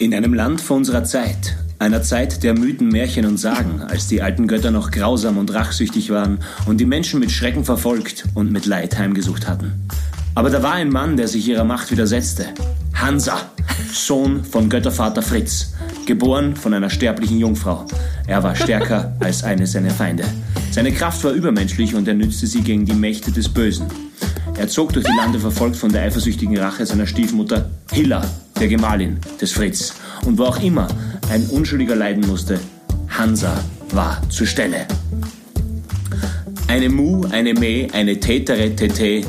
In einem Land vor unserer Zeit, einer Zeit der Mythen, Märchen und Sagen, als die alten Götter noch grausam und rachsüchtig waren und die Menschen mit Schrecken verfolgt und mit Leid heimgesucht hatten. Aber da war ein Mann, der sich ihrer Macht widersetzte. Hansa, Sohn von Göttervater Fritz, geboren von einer sterblichen Jungfrau. Er war stärker als eine seiner Feinde. Seine Kraft war übermenschlich und er nützte sie gegen die Mächte des Bösen. Er zog durch die Lande verfolgt von der eifersüchtigen Rache seiner Stiefmutter Hilla, der Gemahlin des Fritz. Und wo auch immer ein Unschuldiger leiden musste, Hansa war zur Stelle. Eine Mu, eine Me, eine Tätere, Tete.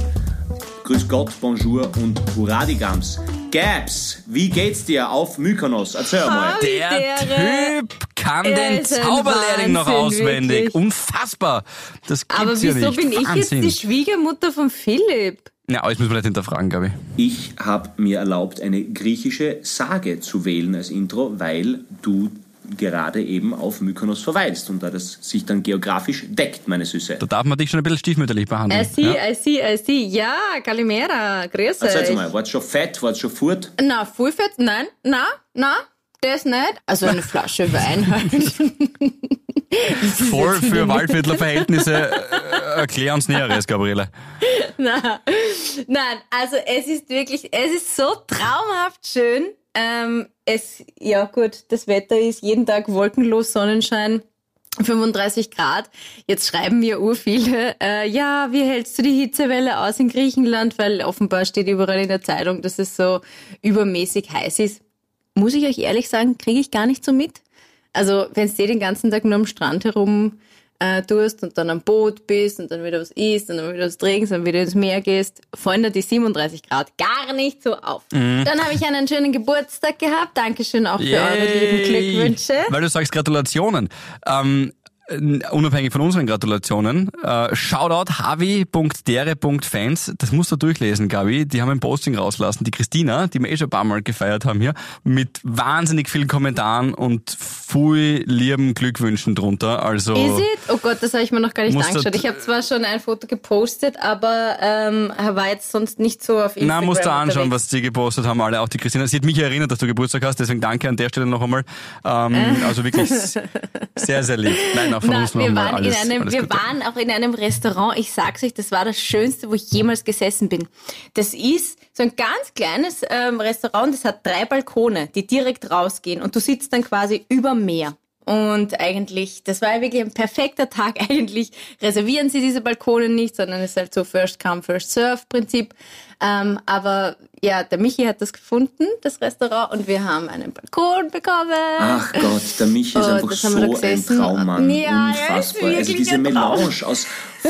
Grüß Gott, Bonjour und Huradigams. Gabs, wie geht's dir auf Mykonos? Erzähl mal. Der. Typ kann Er den Zauberlehrling noch Wahnsinn, auswendig. wirklich. Unfassbar. Das gibt's Aber ja wieso nicht. bin ich jetzt Wahnsinn. die Schwiegermutter von Philipp? Ja, alles müssen wir nicht hinterfragen, glaube ich. Ich habe mir erlaubt, eine griechische Sage zu wählen als Intro, weil du gerade eben auf Mykonos verweilst und da das sich dann geografisch deckt, meine Süße. Da darf man dich schon ein bisschen stiefmütterlich behandeln. I see, ja? I see, I see. Ja, Calimera, grüß Erzähl euch. mal, war's schon fett, war's schon furt? Na, Fullfett? Nein, na, na, das nicht. Also eine Flasche Wein halt. Voll für Waldviertler Verhältnisse. Äh, erklär uns Näheres, Gabriele. Na, nein, also es ist wirklich, es ist so traumhaft schön. Ähm, es, ja gut, das Wetter ist jeden Tag wolkenlos, Sonnenschein. 35 Grad. Jetzt schreiben mir ur viele, äh, ja, wie hältst du die Hitzewelle aus in Griechenland? Weil offenbar steht überall in der Zeitung, dass es so übermäßig heiß ist. Muss ich euch ehrlich sagen, kriege ich gar nicht so mit. Also, wenn du den ganzen Tag nur am Strand herum äh, tust und dann am Boot bist und dann wieder was isst und dann wieder was trinkst und wieder ins Meer gehst, fallen dir die 37 Grad gar nicht so auf. Mhm. Dann habe ich einen schönen Geburtstag gehabt. Dankeschön auch für eure lieben Yay. Glückwünsche. Weil du sagst Gratulationen. Ähm, äh, unabhängig von unseren Gratulationen, äh, Shoutout havi.dere.fans, das musst du durchlesen, Gabi. Die haben ein Posting rauslassen. Die Christina, die wir eh schon ein paar Mal gefeiert haben hier, mit wahnsinnig vielen Kommentaren und viel lieben Glückwünschen drunter. Also Is it? Oh Gott, das habe ich mir noch gar nicht angeschaut. Ich habe zwar schon ein Foto gepostet, aber ähm, er war jetzt sonst nicht so auf Instagram Na, musst du anschauen, unterwegs. was sie gepostet haben, alle, auch die Christina. Sie hat mich erinnert, dass du Geburtstag hast, deswegen danke an der Stelle noch einmal. Ähm, also wirklich sehr, sehr lieb. Nein, auch von Na, uns wir waren, alles, in einem, wir Gute. waren auch in einem Restaurant. Ich sag's euch, das war das Schönste, wo ich jemals gesessen bin. Das ist so ein ganz kleines ähm, Restaurant, das hat drei Balkone, die direkt rausgehen und du sitzt dann quasi über Meer. Und eigentlich, das war wirklich ein perfekter Tag. Eigentlich reservieren sie diese Balkone nicht, sondern es ist halt so First Come, First Serve Prinzip. Ähm, aber ja, der Michi hat das gefunden, das Restaurant, und wir haben einen Balkon bekommen. Ach Gott, der Michi ist Oh, einfach so ein. Traummann. Ja, ist Unfassbar. Also wirklich diese. Melange aus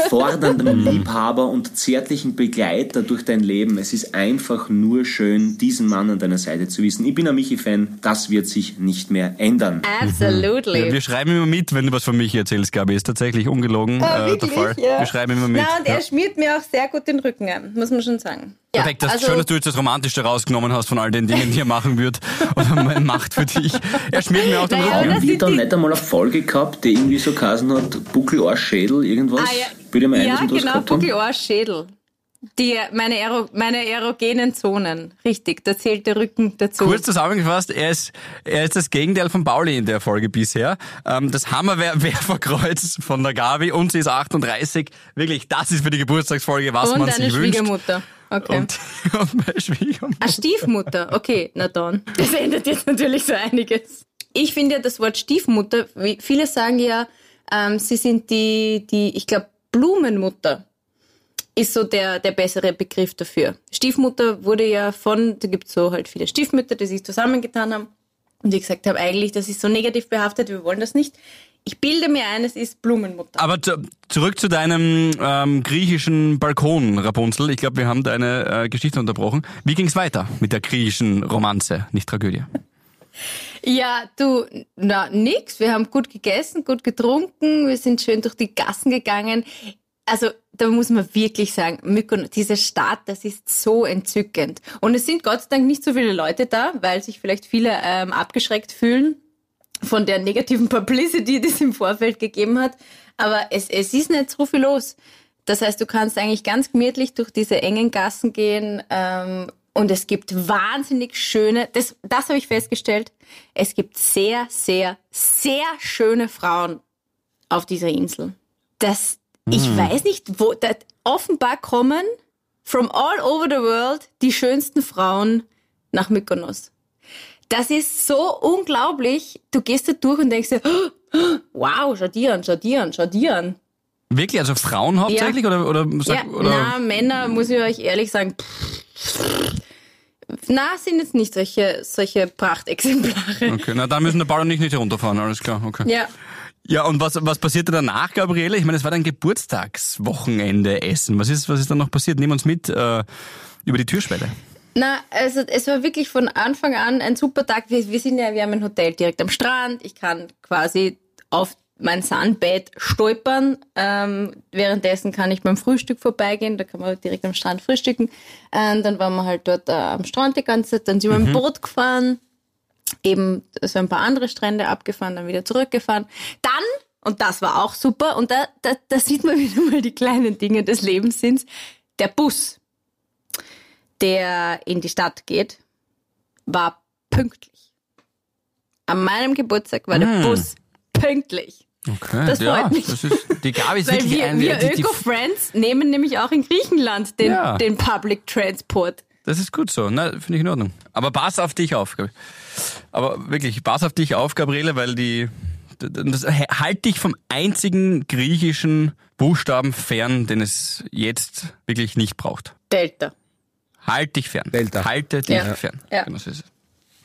forderndem Liebhaber und zärtlichen Begleiter durch dein Leben. Es ist einfach nur schön, diesen Mann an deiner Seite zu wissen. Ich bin ein Michi-Fan, das wird sich nicht mehr ändern. Absolutely. Ja, wir schreiben immer mit, wenn du was von mich erzählst, Gabi. Ist tatsächlich ungelogen Ah, äh, der wirklich? Fall. Ja. Wir schreiben immer mit. Na, und er ja. schmiert mir auch sehr gut den Rücken ein, muss man schon sagen. Ja, Perfekt, das also, ist schön, dass du jetzt das Romantischste rausgenommen hast von all den Dingen, die er machen wird oder man macht für dich. Er schmiert mir auch den Naja, Rücken. Haben wir da nicht einmal eine Folge gehabt, die irgendwie so geheißen hat, Buckel, Arsch, Schädel, irgendwas? Ah, ja. Bitte mal ein, ja genau. Buckel, Ohr, Schädel. Die, meine, Aero, meine erogenen Zonen. Richtig, da zählt der Rücken dazu. Kurz zusammengefasst, er ist, er ist das Gegenteil von Pauli in der Folge bisher. Ähm, das Hammerwerferkreuz von der Gabi und sie ist 38. Wirklich, das ist für die Geburtstagsfolge, was Und man eine sich wünscht. Schwiegermutter. Okay. Und, und meine Schwiegermutter. Ah, Stiefmutter. Okay, na dann. Das ändert jetzt natürlich so einiges. Ich finde ja das Wort Stiefmutter, wie viele sagen ja, ähm, sie sind die, die, ich glaube, Blumenmutter ist so der, der bessere Begriff dafür. Stiefmutter wurde ja von, da gibt es so halt viele Stiefmütter, die sich zusammengetan haben und die gesagt haben, eigentlich, das ist so negativ behaftet, wir wollen das nicht. Ich bilde mir ein, es ist Blumenmutter. Aber zu, zurück zu deinem ähm, griechischen Balkon, Rapunzel. Ich glaube, wir haben deine äh, Geschichte unterbrochen. Wie ging's weiter mit der griechischen Romanze, nicht Tragödie? Ja, du, na, nix. Wir haben gut gegessen, gut getrunken, wir sind schön durch die Gassen gegangen. Also, da muss man wirklich sagen, Mykonos, diese Stadt, das ist so entzückend. Und es sind Gott sei Dank nicht so viele Leute da, weil sich vielleicht viele ähm, abgeschreckt fühlen von der negativen Publicity, die es im Vorfeld gegeben hat. Aber es, es ist nicht so viel los. Das heißt, du kannst eigentlich ganz gemütlich durch diese engen Gassen gehen. Ähm, und es gibt wahnsinnig schöne, das, das habe ich festgestellt, es gibt sehr, sehr, sehr schöne Frauen auf dieser Insel. Das, ich Hm. weiß nicht, wo, da, offenbar kommen from all over the world die schönsten Frauen nach Mykonos. Das ist so unglaublich. Du gehst da durch und denkst dir, wow, schau dir an, schau dir an, schau dir an. Wirklich? Also Frauen hauptsächlich? Oder, oder, sag, Ja, oder? na, Männer, muss ich euch ehrlich sagen, na, sind jetzt nicht solche, solche Prachtexemplare. Okay, na, da müssen der Ball und ich nicht runterfahren, alles klar, okay. Ja. Ja, und was, was passierte danach, Gabriele? Ich meine, es war dein Geburtstagswochenende Essen. Was ist, was ist dann noch passiert? Nimm uns mit äh, über die Türschwelle. Na, also es war wirklich von Anfang an ein super Tag. Wir, wir sind ja, wir haben ein Hotel direkt am Strand. Ich kann quasi auf mein Sandbett stolpern. Ähm, währenddessen kann ich beim Frühstück vorbeigehen. Da kann man direkt am Strand frühstücken. Ähm, dann waren wir halt dort äh, am Strand die ganze Zeit. Dann sind wir im Boot gefahren. Eben so ein paar andere Strände abgefahren, dann wieder zurückgefahren. Dann, und das war auch super, und da, da, da sieht man wieder mal die kleinen Dinge des Lebens sind, der Bus der in die Stadt geht, war pünktlich. An meinem Geburtstag war der Bus pünktlich. Okay, Das ja, freut mich. Das ist, die Gabi ist Weil wirklich wir, ein, wir Öko-Friends nehmen nämlich auch in Griechenland den, Ja. den Public Transport. Das ist gut so, ne, finde ich in Ordnung. Aber pass auf dich auf, Gabi. Aber wirklich, pass auf dich auf, Gabriele, weil die, das, halt dich vom einzigen griechischen Buchstaben fern, den es jetzt wirklich nicht braucht. Delta. Halt dich fern. Delta. Halte dich Ja. fern. Ja. Genau so ist es.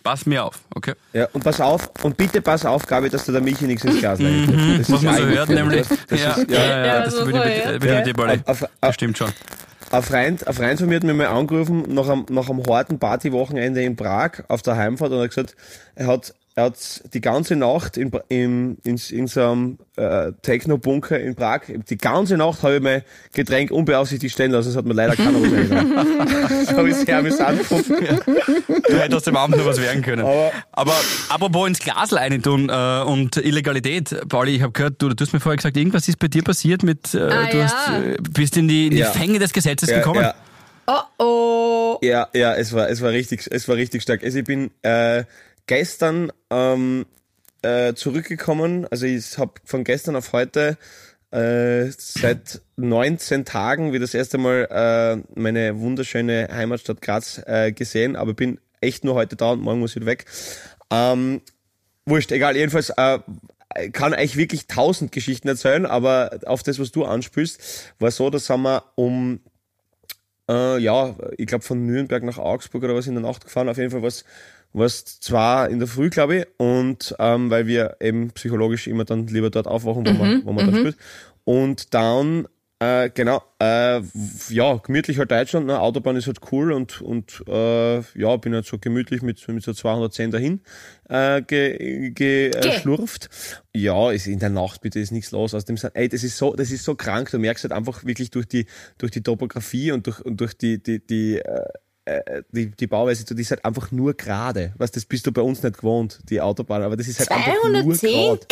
Pass mir auf, okay? Ja, und pass auf, und bitte pass auf, Gabi, dass du der Milch nichts ins Glas. Das Was ist man so hört, nämlich. Das, das ja, ist, ja, ja, Ja, das so bin ich mit. Auf- auf- Das stimmt schon. Ein Freund, ein Freund von mir hat mir mal angerufen nach einem, nach einem harten Partywochenende in Prag auf der Heimfahrt und hat gesagt, er hat, er hat die ganze Nacht in, in, in, in so einem äh, Techno-Bunker in Prag, die ganze Nacht habe ich mein Getränk unbeaufsichtigt stehen lassen, das hat mir leider keiner was. Das habe ich sehr amüsant gefunden. Du hättest aus dem Abend noch was werden können. Aber- Aber apropos ins Glas reintun äh, und Illegalität, Pauli, ich habe gehört, du, du hast mir vorher gesagt, irgendwas ist bei dir passiert mit, äh, Ah, du ja. hast, äh, bist in die, in die Ja. Fänge des Gesetzes Ja, gekommen. ja. Oh oh. Ja, ja, es war, es war richtig, es war richtig stark. Also ich bin äh, gestern ähm, äh, zurückgekommen. Also ich habe von gestern auf heute äh, seit 19 Tagen wie das erste Mal äh, meine wunderschöne Heimatstadt Graz äh, gesehen, aber bin echt nur heute da und morgen muss ich wieder weg. Ähm, wurscht, egal, jedenfalls äh, kann eigentlich wirklich tausend Geschichten erzählen, aber auf das, was du anspielst, war so, das haben wir um äh, ja, ich glaube von Nürnberg nach Augsburg oder was in der Nacht gefahren. Auf jeden Fall was was zwar in der Früh, glaube ich, und ähm, weil wir eben psychologisch immer dann lieber dort aufwachen, wo man, wo man da spielt. Und dann, äh, genau, äh, ja, gemütlich halt Deutschland, ne? Autobahn ist halt cool und, und äh, ja, bin halt so gemütlich mit, mit so 210 dahin äh, ge, ge, äh. Ja, ist in der Nacht bitte ist nichts los. Aus dem Sand- ey, das ist so, das ist so krank. Du merkst halt einfach wirklich durch die durch die Topografie und durch und durch die die die äh, äh, die, die Bauweise, die ist halt einfach nur gerade. Was das bist du bei uns nicht gewohnt, die Autobahn, aber das ist halt einfach nur 210 gerade.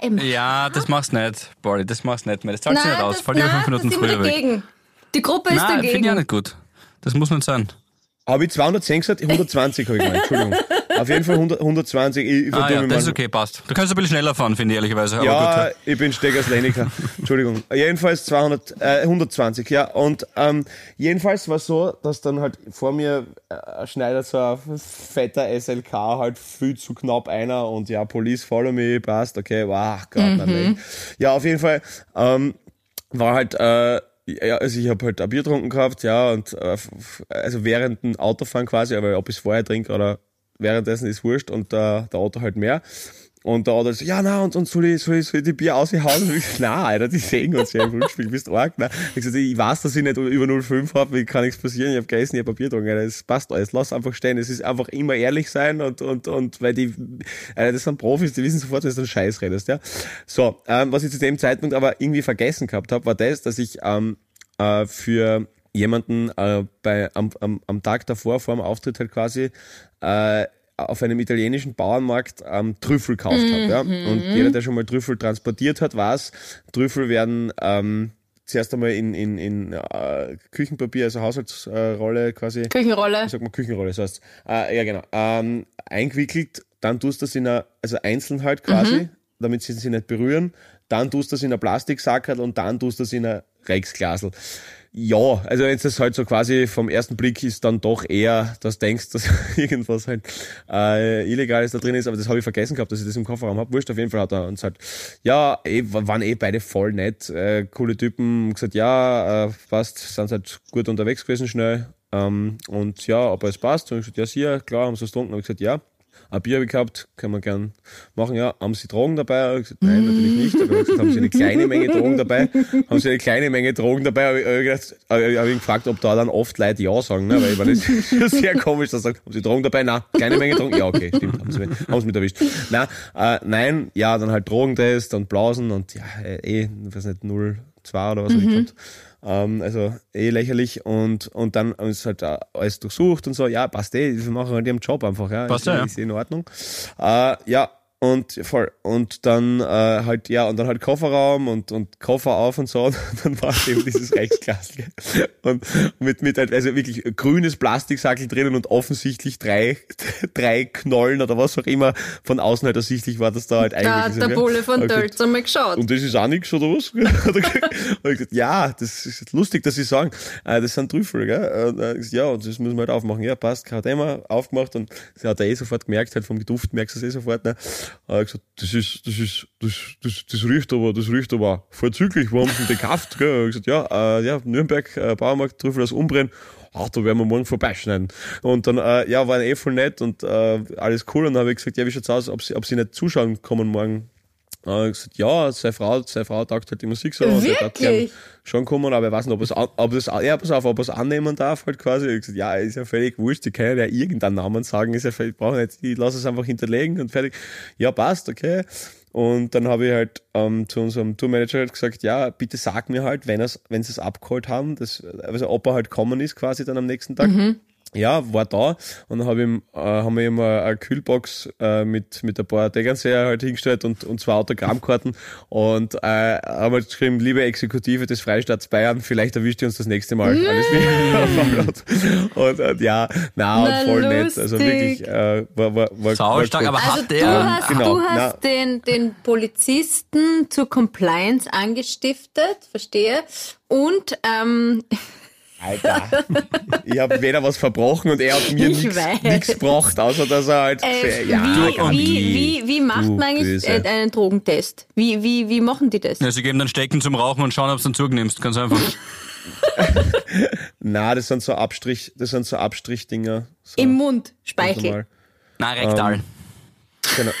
km. Ja, das machst du nicht, Pauli, das machst du nicht mehr. Das zahlt sich Nein, nicht aus. lieber nein, fünf Minuten das sind wir früher weg. dagegen. Die Gruppe ist Nein, finde ich auch dagegen. nicht gut. Das muss nicht sein. Habe ich 210 gesagt? 120 habe ich gemeint, Entschuldigung. Auf jeden Fall 100, 120. Ich, ich Ah ja, das ist okay, passt. Du kannst ein bisschen schneller fahren, finde ich ehrlicherweise. Aber Ja, gut. ich bin Steggers Leniker. Entschuldigung. Jedenfalls 200, äh, 120, ja. Und ähm, jedenfalls war es so, dass dann halt vor mir äh, schneidet so ein fetter SLK halt viel zu knapp einer und ja, Police follow me, passt, okay, wow, Gott, nein. Ja, auf jeden Fall ähm, war halt, äh, ja, also ich habe halt ein Bier getrunken gehabt, ja, und äh, also während dem Autofahren quasi, aber ob ich es vorher trinke oder währenddessen ist wurscht und äh, der Auto halt mehr. Und der Auto so, ja, na, und, und soll, ich, soll, ich, soll ich die Bier aushauen? Und ich so, na, Alter, die sehen uns ja im Rückspiel, du bist arg, ne? Ich gesagt, ich weiß, dass ich nicht über 0,5 habe, wie kann nichts passieren, ich habe gegessen, ich habe Bier getrunken, Alter, das passt alles, lass einfach stehen, es ist einfach immer ehrlich sein und, und, und, weil die, Alter, das sind Profis, die wissen sofort, wenn du einen Scheiß redest, ja. So, ähm, was ich zu dem Zeitpunkt aber irgendwie vergessen gehabt habe, war das, dass ich, ähm, äh, für jemanden äh, bei, am, am, am Tag davor, vor dem Auftritt halt quasi, äh, auf einem italienischen Bauernmarkt ähm, Trüffel gekauft habe. Ja? Und jeder, der schon mal Trüffel transportiert hat, weiß, Trüffel werden ähm, zuerst einmal in, in, in äh, Küchenpapier, also Haushaltsrolle quasi. Küchenrolle. Ich sag mal Küchenrolle, so heißt äh, Ja, genau. Ähm, eingewickelt, dann tust du das in einer, also einzeln halt quasi, Mhm. damit sie sich nicht berühren. Dann tust du das in ein Plastiksackerl und dann tust du das in ein Rexglasel. Ja, also es das halt so quasi vom ersten Blick ist, dann doch eher, dass denkst, dass irgendwas halt äh, Illegales da drin ist, aber das habe ich vergessen gehabt, dass ich das im Kofferraum habe. Wurscht, auf jeden Fall hat er uns halt, ja, eh, waren eh beide voll nett, äh, coole Typen, gesagt, ja, äh, passt, sind halt gut unterwegs gewesen schnell. Ähm, und ja, ob es passt. Und ich gesagt, ja, sicher, klar, haben sie es getrunken. Habe ich gesagt, ja. Ein Bier habe ich gehabt, können wir gern machen, ja. Haben sie Drogen dabei? Gesagt, nein, natürlich nicht. Aber gesagt, haben sie eine kleine Menge Drogen dabei? Haben sie eine kleine Menge Drogen dabei? Habe ich, hab ich, hab ich gefragt, ob da dann oft Leute Ja sagen, ne? Weil ich meine, das ist sehr komisch, dass sie sagen, haben sie Drogen dabei? Nein, kleine Menge Drogen? Ja, okay, stimmt, haben sie, haben sie mit erwischt. Nein, äh, nein, ja, dann halt Drogentest und Blausen und ja, eh, ich weiß nicht, 0,2 oder was hab ich. Ähm, also eh lächerlich und, und dann ist halt äh, alles durchsucht und so, ja, passt eh, wir machen halt ihren Job einfach, ja. Passt ist, ja, ja. ist eh in Ordnung. Äh, ja, und voll. Und dann äh, halt, ja, und dann halt Kofferraum und, und Koffer auf und so. Und dann war eben dieses Rechtsglas. gell. Und mit, mit halt, also wirklich grünes Plastiksackel drinnen und offensichtlich drei, drei Knollen oder was auch immer von außen halt ersichtlich war, dass da halt Da eigentlich hat ist, der. Bulle von Dölz einmal geschaut. und das ist auch nichts, oder was? Hat. Hab ich gesagt, ja, das ist lustig, dass Sie sagen, äh, das sind Trüffel, gell? Und, äh, ja, und das müssen wir halt aufmachen. Ja, passt, kein Thema, aufgemacht und sie hat er eh sofort gemerkt, halt vom Duft merkst du es eh sofort. Ne? Hat er gesagt, das ist, das ist, das, das, das riecht aber, das riecht aber vorzüglich, haben sie denn gekauft? Gell? Hab ich gesagt, ja, äh, ja, Nürnberg, äh, Baumarkt, Trüffel aus Umbren. Ach, da werden wir morgen vorbeischneiden. Und dann, äh, ja, waren eh voll nett und äh, alles cool. Und dann habe ich gesagt, ja, wie schaut's aus, ob sie, ob sie nicht zuschauen kommen morgen äh, gesagt, ja, seine Frau, seine Frau taugt halt die Musik so. und er darf gern? Schon kommen, aber ich weiß nicht, ob es, ob es, ja, pass auf, ob er es annehmen darf halt quasi. Ich gesagt, ja, ist ja völlig wurscht, die können ja irgendeinen Namen sagen, ist ja völlig, brauchen nicht, ich lasse es einfach hinterlegen und fertig. Ja, passt, okay. Und dann habe ich halt ähm, zu unserem Tourmanager halt gesagt, ja, bitte sag mir halt, wenn er's, wenn sie es abgeholt haben, das, also ob er halt kommen ist quasi dann am nächsten Tag. Ja, war da und dann hab ich ihm, äh, haben wir ihm eine, eine Kühlbox äh, mit, mit ein paar Tegernseher halt hingestellt und, und zwei Autogrammkarten und äh, haben halt geschrieben, liebe Exekutive des Freistaats Bayern, vielleicht erwischt ihr uns das nächste Mal. Alles Liebe. und, und ja, na, Na, und voll nett. Also lustig. wirklich, äh, war, war, war, war aber Also hat du der, hast, Genau, du hast na. den, den Polizisten zur Compliance angestiftet, verstehe. Und ähm, Alter, ich habe weder was verbrochen und er hat mir Ich nichts gebracht, außer dass er halt, äh, ja, wie, wie, wie, wie macht du man eigentlich Böse. äh, einen Drogentest? Wie, wie, wie machen die das? ja, sie geben dann Stecken zum Rauchen und schauen, ob du dann zugnimmst. Ganz einfach. Na, das sind so Abstrich, das sind so Abstrichdinger. So, Im Mund, Speichel. Nein, rektal. Genau.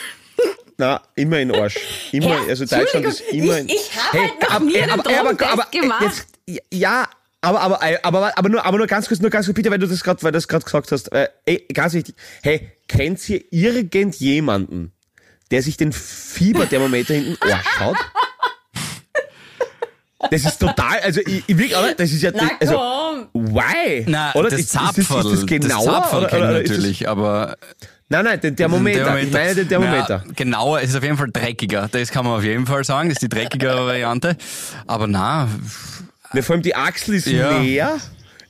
Na, immer in Arsch. Immer, Ja, also Deutschland ist immer in. ich, ich habe halt noch aber- nie einen aber- aber- Drogentest aber- gemacht. Jetzt, ja, aber, aber, aber, aber, nur, aber nur ganz kurz, nur ganz kurz, bitte, weil du das gerade, weil du das gerade gesagt hast. Äh, ey, ganz wichtig. Hey, kennt ihr irgendjemanden, der sich den Fieberthermometer in den Arsch haut? Das ist total, also ich, ich will, aber das ist ja, Na also, komm. why? Na, Oder das ist, ist, das, ist Zapferl, das genauer? das Zapferl oder, oder ist das, natürlich, aber nein, nein, den Thermometer. Ich meine den Thermometer. Ja, genauer, es ist auf jeden Fall dreckiger. Das kann man auf jeden Fall sagen, das ist die dreckigere Variante. Aber na, Ja, vor allem die Achsel ist Ja. näher.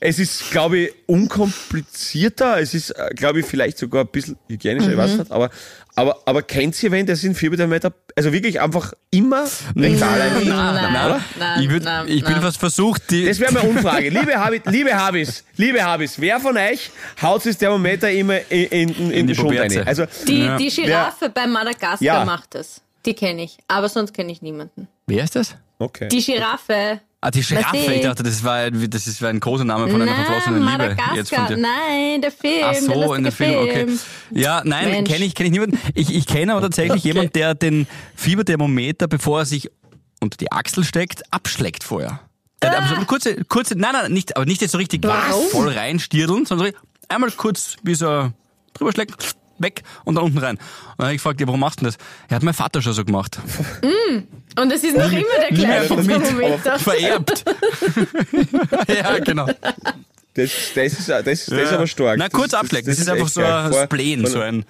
Es ist, glaube ich, unkomplizierter. Es ist, äh, glaube ich, vielleicht sogar ein bisschen hygienischer, ich weiß nicht. Aber, aber, aber kennt ihr wen, der sind Fieberthermometer, also wirklich einfach immer rektal Nein, nein, nein, nein, ich, würd, nein, ich bin fast versucht, die, Das wäre meine Umfrage. Liebe Habis, liebe Habis, liebe Habis, wer von euch haut das Thermometer immer in, in, in, in die Schund Puberze. rein? Also, Die, Ja. die Giraffe bei Madagaskar Ja. macht das. Die kenne ich. Aber sonst kenne ich niemanden. wer ist das? okay. Die Giraffe. Ah, die Giraffe. Was Ich dachte, das war, ein- das ist ein Kosename von einer verflossenen Liebe. Jetzt von dir. Nein, der Film. Ach der so, lustige in dem Film, okay. Ja, nein, kenne ich, kenn ich niemanden. Ich, ich kenne aber tatsächlich Okay. jemanden, der den Fieberthermometer, bevor er sich unter die Achsel steckt, abschlägt vorher. Der, so eine kurze, kurze, nein, nein, nicht, aber nicht jetzt so richtig Warum? voll reinstirdeln, sondern so einmal kurz wie so drüber schlägt, weg und dann unten rein. Und dann habe ich gefragt, ja, warum machst du denn das? Er hat mein Vater schon so gemacht. Und es ist noch immer der gleiche von mir. Thermometer. Vererbt. ja, genau. Das, das, ist, das, ist, das ist aber stark. Na, kurz das, abschlecken. Das, ist echt einfach so ein Spleen, so ein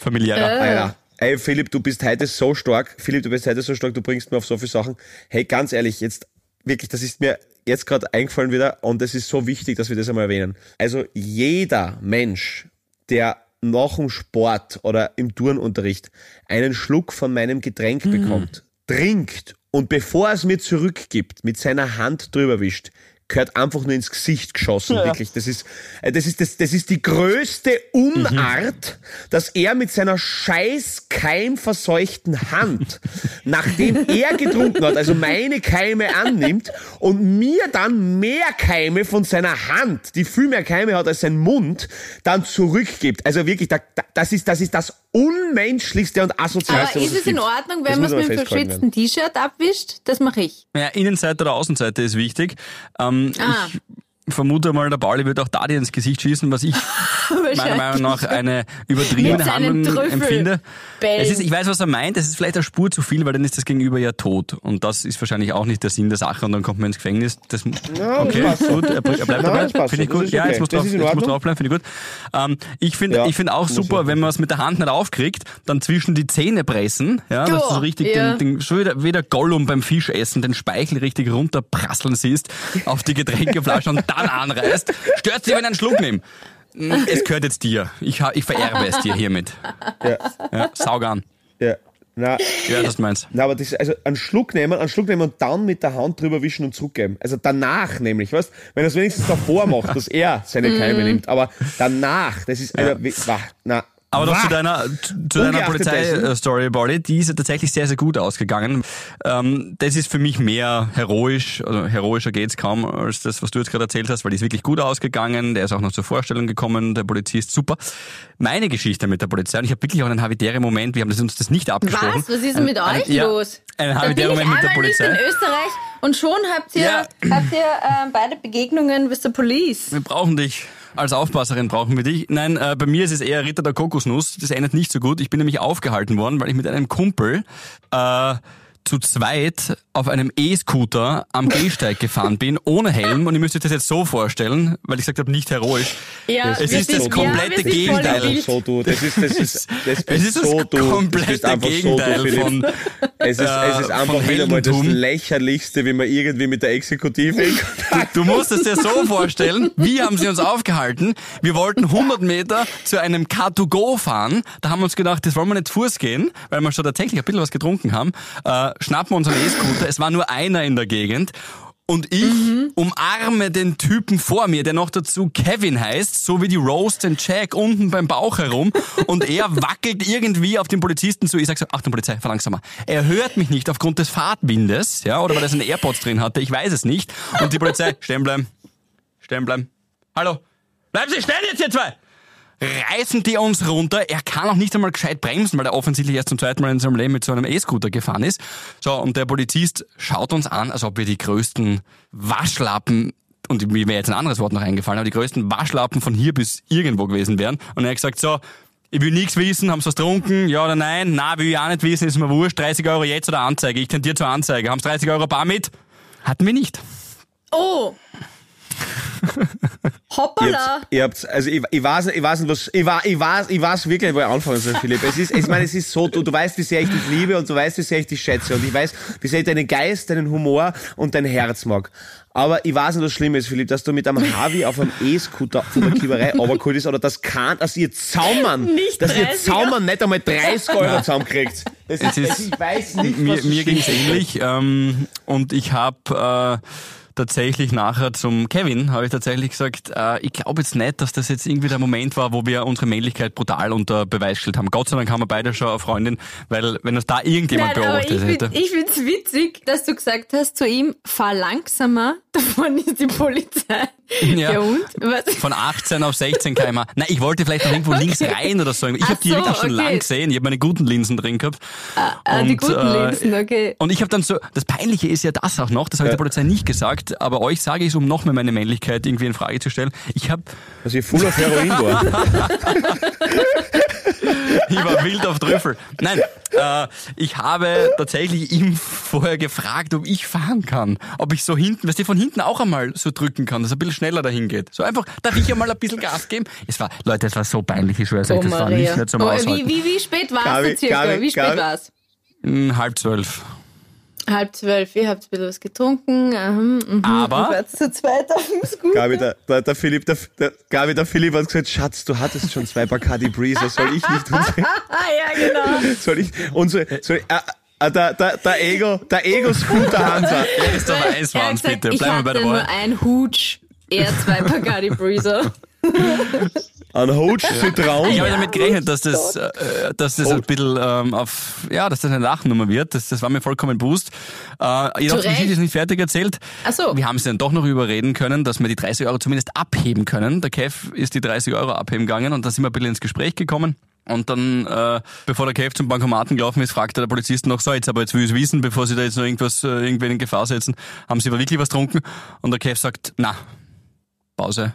familiärer. Alter. Ey, Philipp, du bist heute so stark. Philipp, du bist heute so stark, du bringst mir auf so viele Sachen. Hey, ganz ehrlich, jetzt wirklich, das ist mir jetzt gerade eingefallen wieder und es ist so wichtig, dass wir das einmal erwähnen. Also jeder Mensch, der nach dem Sport oder im Turnunterricht einen Schluck von meinem Getränk bekommt, trinkt und bevor er es mir zurückgibt, mit seiner Hand drüber wischt, gehört einfach nur ins Gesicht geschossen, wirklich. Das ist, äh, das ist, das, das ist die größte Unart, dass er mit seiner scheiß keimverseuchten Hand, nachdem er getrunken hat, also meine Keime annimmt und mir dann mehr Keime von seiner Hand, die viel mehr Keime hat als sein Mund, dann zurückgibt. Also wirklich, da, da, das ist, das ist das unmenschlichste und asozialste, Aber ist es in gibt. Ordnung, wenn man es mit einem verschwitzten T-Shirt abwischt? Das mache ich. Ja, Innenseite oder Außenseite ist wichtig. Ähm, Ah. Ich vermute mal, der Pauli wird auch da dir ins Gesicht schießen, was ich meiner Meinung nach eine übertriebene Handlung Trüffel empfinde. Es ist, ich weiß, was er meint. Es ist vielleicht eine Spur zu viel, weil dann ist das Gegenüber ja tot. Und das ist wahrscheinlich auch nicht der Sinn der Sache. Und dann kommt man ins Gefängnis. Das, Ja, okay, das gut. Er, er bleibt Nein, dabei. Finde ich gut. Ist Ja, okay. jetzt muss drauf, jetzt muss draufbleiben. Finde ich gut. Ähm, ich finde, Ja, ich finde auch super, ich wenn man es mit der Hand nicht aufkriegt, dann zwischen die Zähne pressen. Ja, dass du so richtig Ja. den, den, schon wieder, wie der Gollum beim Fischessen den Speichel richtig runterprasseln siehst auf die Getränkeflasche und dann anreißt. Stört sie, wenn ich einen Schluck nehme. Es gehört jetzt dir. Ich, ich vererbe es dir hiermit. Ja, Ja, saug an. ja. Na, Ja, das meinst. Na, aber das, also einen Schluck nehmen, einen Schluck nehmen und dann mit der Hand drüber wischen und zurückgeben. Also danach nämlich, weißt wenn er es wenigstens davor macht, dass er seine Keime nimmt, aber danach, das ist, also, wie- wah, na. Aber wah. zu deiner, zu deiner Polizei-Story, Bolly, die ist ja tatsächlich sehr, sehr gut ausgegangen. Ähm, das ist für mich mehr heroisch, also heroischer geht's kaum als das, was du jetzt gerade erzählt hast, weil die ist wirklich gut ausgegangen. Der ist auch noch zur Vorstellung gekommen, der Polizist, super. Meine Geschichte mit der Polizei, und ich habe wirklich auch einen habitären Moment, wir haben das, uns das nicht abgesprochen. Was? Was ist denn mit Ein- euch ein- ja, los? Einen ich habitären Moment mit der einmal nicht Polizei. in Österreich und schon habt ihr, Ja. habt ihr äh, beide Begegnungen with the police. Wir brauchen dich. Als Aufpasserin brauchen wir dich. Nein, äh, bei mir ist es eher Ritter der Kokosnuss. Das endet nicht so gut. Ich bin nämlich aufgehalten worden, weil ich mit einem Kumpel äh, zu zweit auf einem E-Scooter am Gehsteig gefahren bin, ohne Helm. Und ich müsste euch das jetzt so vorstellen, weil ich gesagt habe, nicht heroisch. Ja, Es ist das komplette Gegenteil. Bild. so du. Das ist, das ist, das Es ist das du. Komplette Gegenteil so du, Philipp. von, Es ist, es ist äh, einfach wieder mal das lächerlichste, wie man irgendwie mit der Exekutive in Kontakt Du musst es dir so vorstellen, wie haben sie uns aufgehalten? Wir wollten 100 Meter zu einem Car2Go fahren. Da haben wir uns gedacht, das wollen wir nicht Fuß gehen, weil wir schon tatsächlich ein bisschen was getrunken haben. Äh, schnappen wir unseren E-Scooter. Es war nur einer in der Gegend. Und ich umarme den Typen vor mir, der noch dazu Kevin heißt, so wie die Roast and Jack unten beim Bauch herum. Und er wackelt irgendwie auf den Polizisten zu. Ich sag so, Achtung Polizei, verlangsamer. Er hört mich nicht aufgrund des Fahrtwindes, ja, oder weil er seine AirPods drin hatte. Ich weiß es nicht. Und die Polizei, stehen bleiben. Stehen bleiben. Hallo. Bleiben Sie stehen jetzt, ihr zwei! Reißen die uns runter. Er kann auch nicht einmal gescheit bremsen, weil er offensichtlich erst zum zweiten Mal in seinem Leben mit so einem E-Scooter gefahren ist. So, und der Polizist schaut uns an, als ob wir die größten Waschlappen und mir wäre jetzt ein anderes Wort noch eingefallen, aber die größten Waschlappen von hier bis irgendwo gewesen wären. Und er hat gesagt, so, ich will nichts wissen, haben sie was getrunken, ja oder nein? Na, will ich auch nicht wissen, ist mir wurscht, 30 Euro jetzt oder Anzeige. Ich tendiere zur Anzeige. Haben sie 30 Euro bar mit? Hatten wir nicht. Oh! Ihr Hoppala! habt, ihr habt, also ich, ich weiß, nicht- ich weiß nicht, was, ich weiß, ich weiß, ich weiß wirklich, wo ich anfangen soll, Philipp. Es ist, ich meine, es ist so, du, du weißt, wie sehr ich dich liebe und du weißt, wie sehr ich dich schätze und ich weiß, wie sehr ich deinen Geist, deinen Humor und dein Herz mag. Aber ich weiß nicht, was schlimm ist, Philipp, dass du mit einem Harvey auf einem E-Scooter von der Kieberei runtergeholt ist oder das kann, dass ihr Zaumern, Nicht dass ihr 30er. Zaumern nicht einmal 30 Euro zusammenkriegt. Das ist, Es ist- ich weiß nicht, mir, was mir schlimm ging's ist. ähnlich ähm, und ich habe äh, tatsächlich nachher zum Kevin habe ich tatsächlich gesagt, äh, ich glaube jetzt nicht, dass das jetzt irgendwie der Moment war, wo wir unsere Männlichkeit brutal unter Beweis gestellt haben. Gott sei Dank haben wir beide schon eine Freundin, weil wenn das da irgendjemand Nein, aber ich beobachtet hätte. finde ich find's witzig, dass du gesagt hast zu ihm, fahr langsamer, da vorne ist die Polizei. Ja. Ja, und? Was? Von 18 auf 16 km. Nein, ich wollte vielleicht noch irgendwo links rein oder so. Ich habe die so, wirklich schon okay. lang gesehen. Ich habe meine guten Linsen drin gehabt. Ah, die Und, guten äh, Linsen, okay. Und ich habe dann so, das Peinliche ist ja das auch noch, das habe ich der Polizei nicht gesagt, aber euch sage ich es, um noch mehr meine Männlichkeit irgendwie in Frage zu stellen. Ich habe Dass ich full auf Heroin war. Ich war wild auf Trüffel. Nein, äh, ich habe tatsächlich ihm vorher gefragt, ob ich fahren kann. Ob ich so hinten, weißt du, von hinten auch einmal so drücken kann, dass er ein bisschen schneller dahin geht. So einfach, darf ich einmal ein bisschen Gas geben? Es war, Leute, es war so peinlich, ich schwör's euch, Oh, das war Maria. nicht, nicht zum oh, Aushalten. wie, wie, wie spät Gabi, du circa? Gabi, wie spät Gabi. war's? Hm, halb zwölf. Halb zwölf, ihr habt ein bisschen was getrunken. Ähm, mhm. Aber- zu zweit auf dem Scooter. Gabi, der, der, der Philipp, der, der, Gabi, der Philipp hat gesagt, Schatz, du hattest schon zwei Bacardi Breezer, soll ich nicht unsere, Ah, ja, genau. soll ich, unsere, soll ich, äh, der, der, der Ego, der Ego-Scooter Hansa. Er ist Franz, gesagt, bitte. ich Bleiben wir bei hatte der nur Wahl. ein Hutsch, er zwei Bacardi Breezer. Ein Hoach Zitraun. Ich habe damit gerechnet, dass das, äh, dass das ein bisschen ähm, auf, ja, dass das eine Lachnummer wird. Das, das war mir vollkommen bewusst. Äh, jedoch die. Geschichte ist nicht fertig erzählt. Ach so. Wir haben sie dann doch noch überreden können, dass wir die 30 Euro zumindest abheben können. Der Kev ist die 30 Euro abheben gegangen und da sind wir ein bisschen ins Gespräch gekommen. Und dann, äh, bevor der Kev zum Bankomaten gelaufen ist, fragte der Polizist noch so, jetzt aber jetzt will ich wissen, bevor sie da jetzt noch irgendwas, äh, irgendwen in Gefahr setzen, haben sie aber wirklich was getrunken? Und der Kev sagt, na, Pause,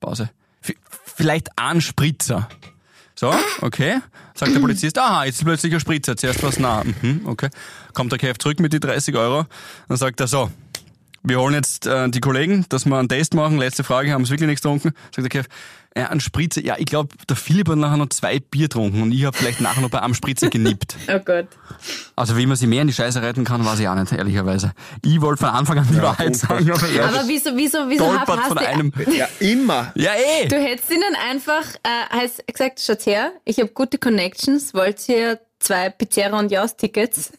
Pause. V vielleicht ein Spritzer. So, okay. Sagt der Polizist, aha, jetzt plötzlich ein Spritzer, zuerst was nah. Mhm, okay. Kommt der Kev zurück mit die 30 Euro. Dann sagt er so, wir holen jetzt äh, die Kollegen, dass wir einen Test machen. Letzte Frage, haben sie wirklich nichts getrunken? Sagt der Kev, ja, ein Spritzer. Ja, ich glaube, der Philipp hat nachher noch zwei Bier getrunken und ich habe vielleicht nachher noch bei einem Spritzer genippt. Oh Gott. Also wie man sie mehr in die Scheiße retten kann, weiß ich auch nicht, ehrlicherweise. Ich wollte von Anfang an die Wahrheit sagen, aber er Aber wieso, wieso, wieso hast, von du, einem... Ja, immer. Ja, eh! du hättest ihnen einfach äh, heißt, gesagt, schaut her, ich habe gute Connections, wollt ihr zwei Pizzeria und Jaus-Tickets?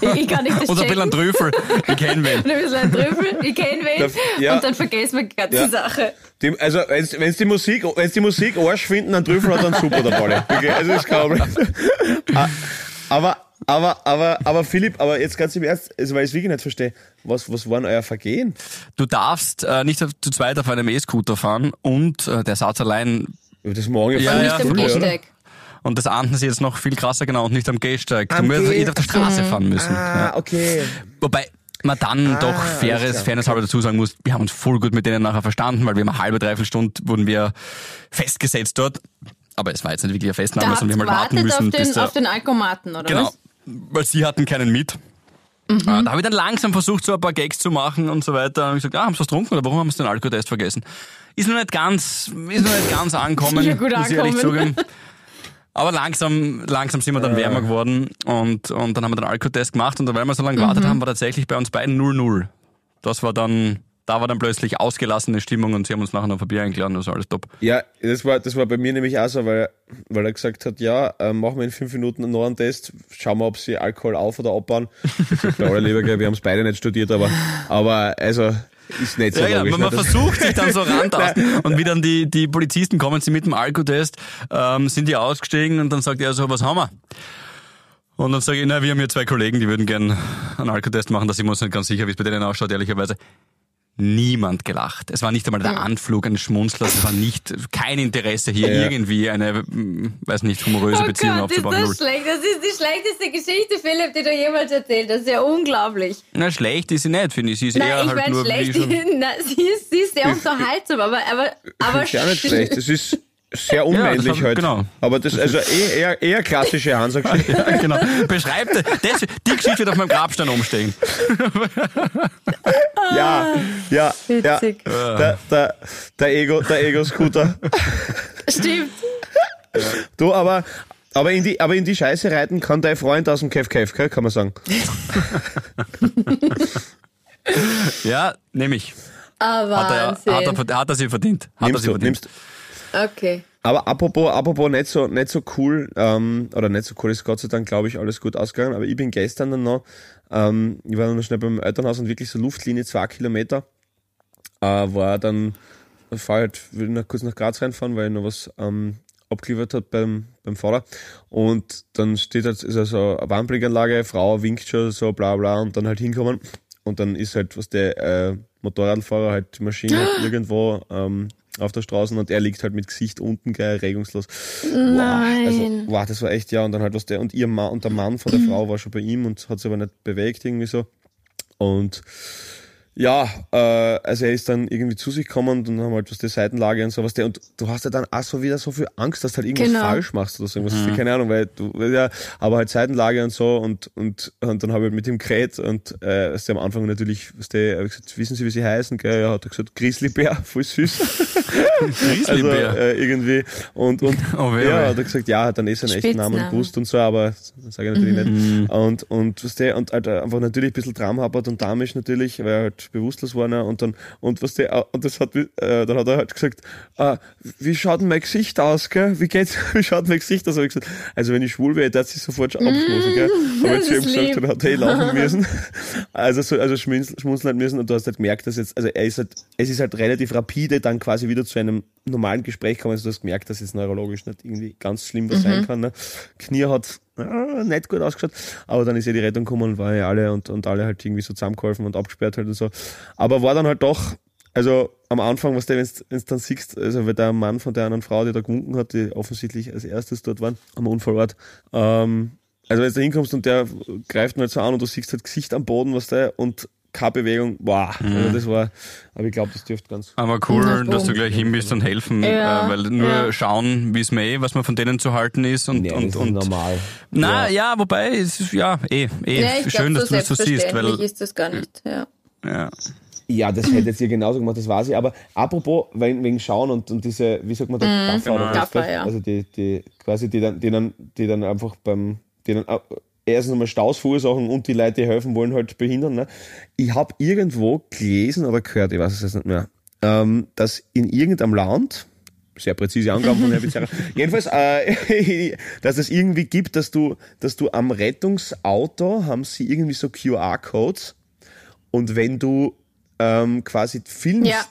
Ich, ich kann nicht das Und ein bisschen ein. Trüffel. Ich kenn wen. Und ein bisschen ein Trüffel, ich kenne wen. Ja. Und dann vergessen wir die ganze Ja. Sache. Die, also, wenn die Musik, wenn's die Musik Arsch finden, dann Trüffel hat dann super der Balle. Okay, also ist kein Problem. Ah, aber, aber, aber, aber Philipp, aber jetzt ganz im Ernst, also, weil ich es wirklich nicht verstehe, was, was waren euer Vergehen? Du darfst äh, nicht auf- zu zweit auf einem E-Scooter fahren und äh, der Satz allein Das morgen Ja, ja, nicht am? Gehsteig. Und das ahnten sie jetzt noch viel krasser genau und nicht am Gehsteig. Am du musst Geh- eh auf der Straße fahren müssen. Ah, Ja. okay. Wobei man dann doch alles faires, fairness halber dazu sagen muss, wir haben uns voll gut mit denen nachher verstanden, weil wir haben eine halbe, dreiviertel Stunde wurden wir festgesetzt dort. Aber es war jetzt nicht wirklich eine Festnahme, sondern wir haben halt warten auf müssen, bis den, der, auf den Alkomaten, oder Genau, was? weil sie hatten keinen mit. Mhm. Äh, Da habe ich dann langsam versucht, so ein paar Gags zu machen und so weiter. Und ich gesagt, ah, haben sie was getrunken oder warum haben sie den Alkotest vergessen? Ist noch nicht ganz, ist noch nicht ganz ankommen, Sicher gut muss ich ehrlich ankommen. zugeben. Aber langsam, langsam sind wir dann wärmer geworden und, und dann haben wir den Alkotest gemacht und weil wir so lange gewartet Mhm. haben, war tatsächlich bei uns beiden 0-0. Das war dann, da war dann plötzlich ausgelassene Stimmung und sie haben uns nachher noch ein Bier eingeladen, das war alles top. Ja, das war, das war bei mir nämlich auch so, weil, weil er gesagt hat, ja, äh, machen wir in fünf Minuten noch einen Test, schauen wir, ob sie Alkohol auf- oder abbauen. Ich sag, ja, lieber, gell, wir haben es beide nicht studiert, aber, aber, also, ist nicht so Ja, genau. logisch. Man, man ne? Versucht sich dann so rantasten und wie dann die, die Polizisten kommen, sie mit dem Alkotest, ähm, sind die ausgestiegen und dann sagt er so, was haben wir? Und dann sage ich, na, wir haben hier zwei Kollegen, die würden gern einen Alkotest machen, da sind wir uns nicht ganz sicher, wie es bei denen ausschaut, ehrlicherweise. Niemand gelacht. Es war nicht einmal der Anflug eines Schmunzlers, es war nicht, kein Interesse hier Ja. irgendwie eine, mm, weiß nicht, humoröse Oh Beziehung Gott, ist aufzubauen. das Null. schlecht. Das ist die schlechteste Geschichte, Philipp, die du jemals erzählt hast. Das ist ja unglaublich. Na, schlecht ist sie nicht, finde ich. Sie ist eher Nein, ich halt meine nur schlecht. Nein, sie, ist, sie ist sehr unterhaltsam, aber, aber, aber Ist ja nicht schlecht. Das ist sehr unmännlich das hab- halt. genau. Aber das, also eh, eher, eher klassische Hansa-Geschichte. Ja, genau. Beschreibt das, die Geschichte wird auf meinem Grabstein umstehen. Ja, ja, ja. Witzig. Der, der, der Ego, der Ego-Scooter. Stimmt. Du, aber, aber in die, aber in die Scheiße reiten kann dein Freund aus dem Kev Kev, gell, kann man sagen. Ja, nehme ich. Ah, Hat er, Wahnsinn. hat, er, hat er sie verdient. Hat Nimmst er sie du, verdient. nimmst okay. Aber apropos, apropos nicht so, nicht so cool, ähm, oder nicht so cool ist Gott sei Dank, glaube ich, alles gut ausgegangen. Aber ich bin gestern dann noch, ähm, ich war dann noch schnell beim Elternhaus und wirklich so Luftlinie zwei Kilometer, äh, war dann, ich fahr halt, will noch kurz nach Graz reinfahren, weil ich noch was ähm, abgeliefert hat beim, beim Vater. Und dann steht halt, ist also eine Warnblinkanlage, Frau winkt schon so bla bla und dann halt hinkommen. Und dann ist halt, was der äh, Motorradfahrer halt die Maschine irgendwo ähm, auf der Straße und er liegt halt mit Gesicht unten, gell, regungslos. Nein. Wow, also, wow, das war echt, ja, und dann halt was der, und ihr Mann, und der Mann von der Frau war schon bei ihm und hat sich aber nicht bewegt irgendwie so. Und ja, äh, also er ist dann irgendwie zu sich gekommen und dann haben wir halt was die Seitenlage und sowas. Und du hast ja dann auch so wieder so viel Angst, dass du halt irgendwas Genau. falsch machst oder so irgendwas. Keine Ahnung, weil du, ja, aber halt Seitenlage und so und, und, und dann habe ich halt mit ihm geredet und, äh, was am Anfang natürlich, was der, gesagt, wissen Sie, wie sie heißen? Gell? Ja, hat er gesagt, Grizzlybär, voll süß. also, Grizzlybär. äh, irgendwie. Und, und, Oh, weh, ja, weh. hat er gesagt, ja, dann eh seinen echten Namen gewusst und so, aber das sage ich natürlich Mhm. nicht. Und, und, was der, und halt einfach natürlich ein bisschen traumhabert und damisch natürlich, weil er bewusstlos war, ne? und dann, und was der, und das hat, äh, dann hat er halt gesagt, ah, wie schaut denn mein Gesicht aus, gell? Wie geht's, wie schaut mein Gesicht aus? Ich gesagt, also wenn ich schwul wäre, der hat sich sofort schon abschmusen, gell? Aber ist gesagt, dann hat er eh lachen müssen. Also, so, also schmunzeln, müssen und du hast halt gemerkt, dass jetzt, also er ist halt, es ist halt relativ rapide dann quasi wieder zu einem normalen Gespräch gekommen, also du hast gemerkt, dass es neurologisch nicht irgendwie ganz schlimm was sein kann. Ne? Knie hat äh, nicht gut ausgeschaut, aber dann ist ja die Rettung gekommen und waren ja alle und, und alle halt irgendwie so zusammengeholfen und abgesperrt halt und so. Aber war dann halt doch, also am Anfang, was du, wenn du dann siehst, also weil der Mann von der anderen Frau, die da gewunken hat, die offensichtlich als erstes dort waren, am Unfallort, ähm, also wenn du da hinkommst und der greift ihn halt so an und du siehst halt Gesicht am Boden, was der und keine Bewegung, wow, also das war, aber ich glaube, das dürfte ganz. Aber cool, dass du gleich hin bist und helfen, Ja, äh, weil nur ja. schauen, wie es mir eh, was man von denen zu halten ist und, Nee, und, das ist und normal. Na ja. wobei, es ist ja eh, eh Ja, ich schön, glaub, dass du das so siehst, selbstverständlich weil ist das gar nicht. Ja. ja. Ja, das hätte jetzt ihr genauso gemacht, das weiß ich. Aber apropos, wegen, wegen Schauen und, und diese, wie sagt man da, Gaffer oder was? Gaffer, das? ja. Also die, die, quasi, die dann, die dann, die dann einfach beim, die dann äh, erstens einmal Staus verursachen und die Leute, die helfen wollen, halt behindern. Ne? Ich habe irgendwo gelesen oder gehört, ich weiß es jetzt nicht mehr, ähm, dass in irgendeinem Land, sehr präzise Angaben von Herrn Pizarro. Jedenfalls, äh, dass es irgendwie gibt, dass du, dass du am Rettungsauto haben sie irgendwie so QR-Codes und wenn du ähm, quasi filmst, Ja.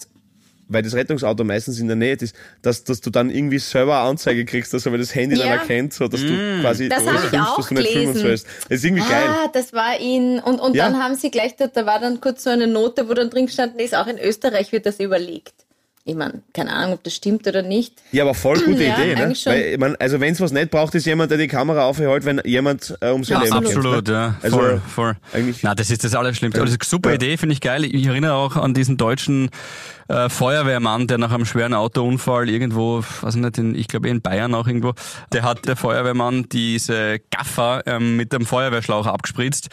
Weil das Rettungsauto meistens in der Nähe ist, dass, dass du dann irgendwie selber eine Anzeige kriegst, dass aber das Handy dann Ja. erkennt, so dass du quasi Das filmst, auch dass du nicht filmen sollst. Das ist irgendwie geil. Ah, das war in, und, und Ja. dann haben sie gleich, da, da war dann kurz so eine Note, wo dann drin gestanden ist, auch in Österreich wird das überlegt. Ich meine, keine Ahnung, ob das stimmt oder nicht. Ja, aber voll gute Ja, Idee, ne? Weil, man, also wenn es was nicht braucht, ist jemand, der die Kamera aufhält, wenn jemand äh, um sein Ja, Leben kämpft. Absolut, ne? ja. Also, Voll, voll. eigentlich- Na, das ist das Allerschlimmste. Also, super Ja. Idee, finde ich geil. Ich erinnere auch an diesen deutschen äh, Feuerwehrmann, der nach einem schweren Autounfall irgendwo, weiß ich nicht, in, ich glaube in Bayern auch irgendwo, der hat der Feuerwehrmann diese Gaffer ähm, mit dem Feuerwehrschlauch abgespritzt.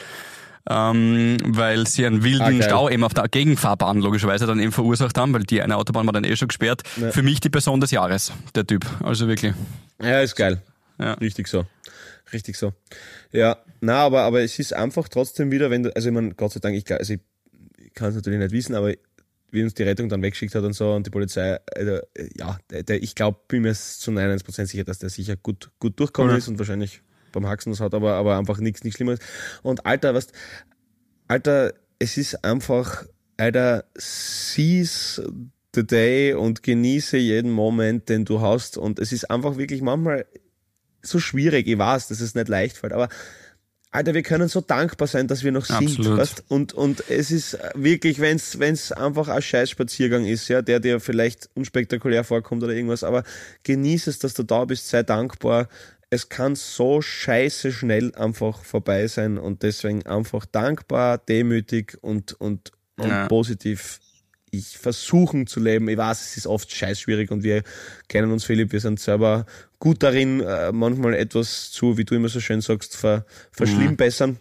Ähm, weil sie einen wilden Ah. Stau eben auf der Gegenfahrbahn logischerweise dann eben verursacht haben, weil die eine Autobahn war dann eh schon gesperrt. Für mich die Person des Jahres, der Typ. Also wirklich. Ja, ist geil. Ja. Richtig so. Richtig so. Ja, na, aber, aber es ist einfach trotzdem wieder, wenn du, also ich meine, Gott sei Dank, ich, also ich, ich kann es natürlich nicht wissen, aber wie uns die Rettung dann weggeschickt hat und so und die Polizei, also, ja, der, der, ich glaube, bin mir zu 99% sicher, dass der sicher gut, gut durchgekommen Ja. ist und wahrscheinlich beim Haxen das hat, aber, aber einfach nichts, nichts Schlimmeres. Und Alter, was, Alter, es ist einfach, Alter, seize the day und genieße jeden Moment, den du hast. Und es ist einfach wirklich manchmal so schwierig. Ich weiß, dass es nicht leicht fällt, aber Alter, wir können so dankbar sein, dass wir noch sind. Weißt? Und, und es ist wirklich, wenn es einfach ein Scheißspaziergang ist, ja, der dir vielleicht unspektakulär vorkommt oder irgendwas, aber genieß es, dass du da bist, sei dankbar. Es kann so scheiße schnell einfach vorbei sein und deswegen einfach dankbar, demütig und, und, und Ja. positiv ich versuchen zu leben. Ich weiß, es ist oft scheiß schwierig und wir kennen uns, Philipp, wir sind selber gut darin, äh, manchmal etwas zu, wie du immer so schön sagst, ver, verschlimmbessern.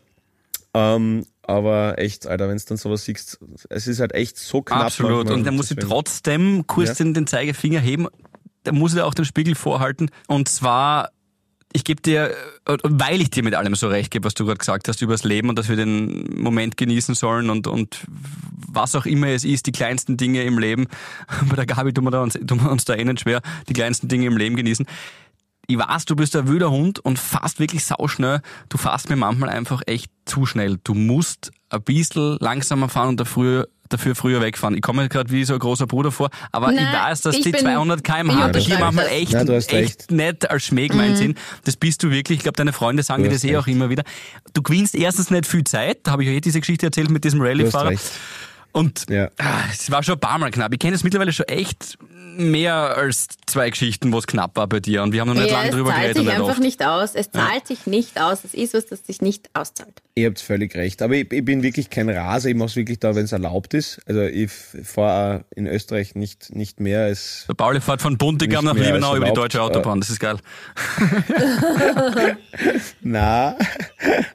Ähm, aber echt, Alter, wenn du dann sowas siehst, es ist halt echt so knapp. Absolut. manchmal. Und der muss Deswegen- trotzdem kurz Ja. den, den Zeigefinger heben. Der muss dir auch den Spiegel vorhalten. Und zwar, ich gebe dir, weil ich dir mit allem so recht gebe, was du gerade gesagt hast über das Leben und dass wir den Moment genießen sollen und, und was auch immer es ist, die kleinsten Dinge im Leben. Bei der Gabi tun wir, da uns, tun wir uns da eh nicht schwer, die kleinsten Dinge im Leben genießen. Ich weiß, du bist ein wüder Hund und fährst wirklich sauschnell. Du fährst mir manchmal einfach echt zu schnell. Du musst ein bisschen langsamer fahren und dafür, dafür früher wegfahren. Ich komme mir gerade wie so ein großer Bruder vor, aber Nein, ich weiß, dass ich die bin- 200 ich km/h unterschreibe manchmal das. echt, hast echt recht. nicht als Schmäh gemeint sind. Das bist du wirklich. Ich glaube, deine Freunde sagen Du dir das eh auch recht. immer wieder. Du gewinnst erstens nicht viel Zeit. Da habe ich ja eh diese Geschichte erzählt mit diesem Du hast Rallye-Fahrer. Und Ja. ah, es war schon ein paar Mal knapp. Ich kenne es mittlerweile schon echt mehr als zwei Geschichten, wo es knapp war bei dir. Und wir haben noch nicht Ja, lange es drüber zahlt geredet. sich und nicht einfach oft. nicht aus. Es zahlt sich nicht aus. Es ist was, das sich nicht auszahlt. Ihr habt völlig recht. Aber ich, ich bin wirklich kein Raser. Ich mache es wirklich da, wenn es erlaubt ist. Also ich fahre in Österreich nicht, nicht mehr als Der Pauli fährt von Buntigam nach Liebenau über die deutsche Autobahn. Das ist geil. Na,